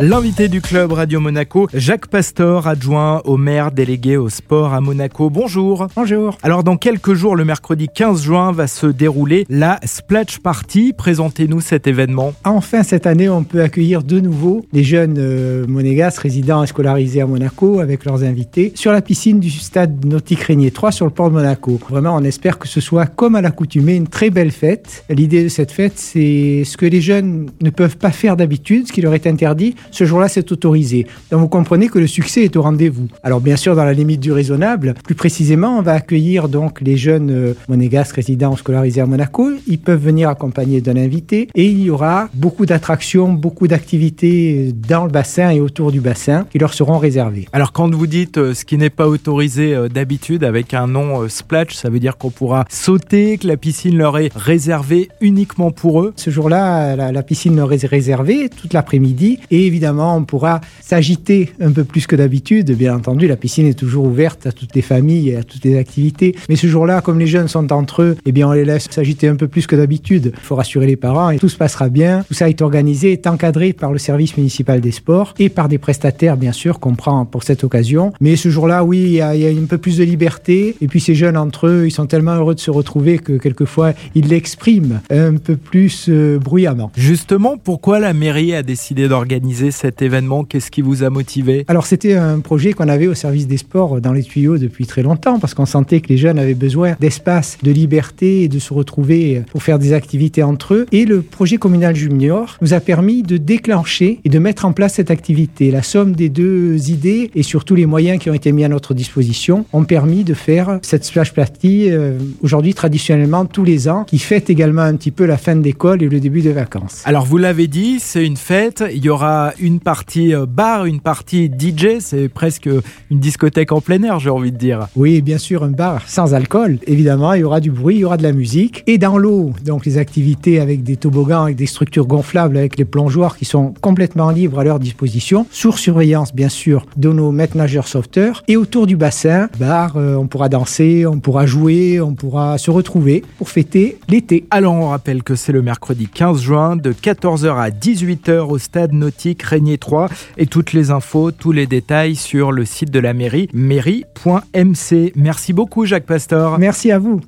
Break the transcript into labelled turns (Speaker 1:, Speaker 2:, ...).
Speaker 1: L'invité du club Radio Monaco, Jacques Pastor, adjoint au maire délégué au sport à Monaco. Bonjour.
Speaker 2: Bonjour.
Speaker 1: Alors dans quelques jours, le mercredi 15 juin, va se dérouler la Splash Party. Présentez-nous cet événement.
Speaker 2: Enfin, cette année, on peut accueillir de nouveau les jeunes euh, monégasques résidents et scolarisés à Monaco avec leurs invités sur la piscine du stade nautique Régnier 3 sur le port de Monaco. Vraiment, on espère que ce soit comme à l'accoutumée une très belle fête. L'idée de cette fête, c'est ce que les jeunes ne peuvent pas faire d'habitude, ce qui leur est interdit ce jour-là, c'est autorisé. Donc vous comprenez que le succès est au rendez-vous. Alors bien sûr, dans la limite du raisonnable, plus précisément, on va accueillir donc les jeunes euh, monégasques résidents scolarisés à Monaco. Ils peuvent venir accompagnés d'un invité et il y aura beaucoup d'attractions, beaucoup d'activités dans le bassin et autour du bassin qui leur seront réservées.
Speaker 1: Alors quand vous dites euh, ce qui n'est pas autorisé euh, d'habitude avec un nom splash, ça veut dire qu'on pourra sauter, que la piscine leur est réservée uniquement pour eux?
Speaker 2: Ce jour-là, la, la piscine leur est réservée toute l'après-midi et évidemment, on pourra s'agiter un peu plus que d'habitude. Bien entendu, la piscine est toujours ouverte à toutes les familles et à toutes les activités. Mais ce jour-là, comme les jeunes sont entre eux, eh bien, on les laisse s'agiter un peu plus que d'habitude. Il faut rassurer les parents et tout se passera bien. Tout ça est organisé, est encadré par le service municipal des sports et par des prestataires, bien sûr, qu'on prend pour cette occasion. Mais ce jour-là, oui, il y, a, un peu plus de liberté. Et puis ces jeunes entre eux, ils sont tellement heureux de se retrouver que quelquefois, ils l'expriment un peu plus euh, bruyamment.
Speaker 1: Justement, pourquoi la mairie a décidé d'organiser cet événement? Qu'est-ce qui vous a motivé?
Speaker 2: Alors c'était un projet qu'on avait au service des sports dans les tuyaux depuis très longtemps parce qu'on sentait que les jeunes avaient besoin d'espace, de liberté et de se retrouver pour faire des activités entre eux. Et le projet communal junior nous a permis de déclencher et de mettre en place cette activité. La somme des deux idées et surtout les moyens qui ont été mis à notre disposition ont permis de faire cette splash party euh, aujourd'hui traditionnellement tous les ans qui fête également un petit peu la fin d'école et le début des vacances.
Speaker 1: Alors vous l'avez dit, c'est une fête, il y aura une partie euh, bar, une partie DJ, c'est presque une discothèque en plein air, j'ai envie de dire.
Speaker 2: Oui, bien sûr, un bar sans alcool. Évidemment, il y aura du bruit, il y aura de la musique. Et dans l'eau, donc les activités avec des toboggans, avec des structures gonflables, avec les plongeoires qui sont complètement libres à leur disposition, sous surveillance, bien sûr, de nos maîtres nageurs sauveteurs. Et autour du bassin, bar, euh, on pourra danser, on pourra jouer, on pourra se retrouver pour fêter l'été.
Speaker 1: Alors, on rappelle que c'est le mercredi 15 juin de 14h à 18h au stade nautique Régnier 3 et toutes les infos, tous les détails sur le site de la mairie, mairie.mc. Merci beaucoup Jacques Pastor.
Speaker 2: Merci à vous.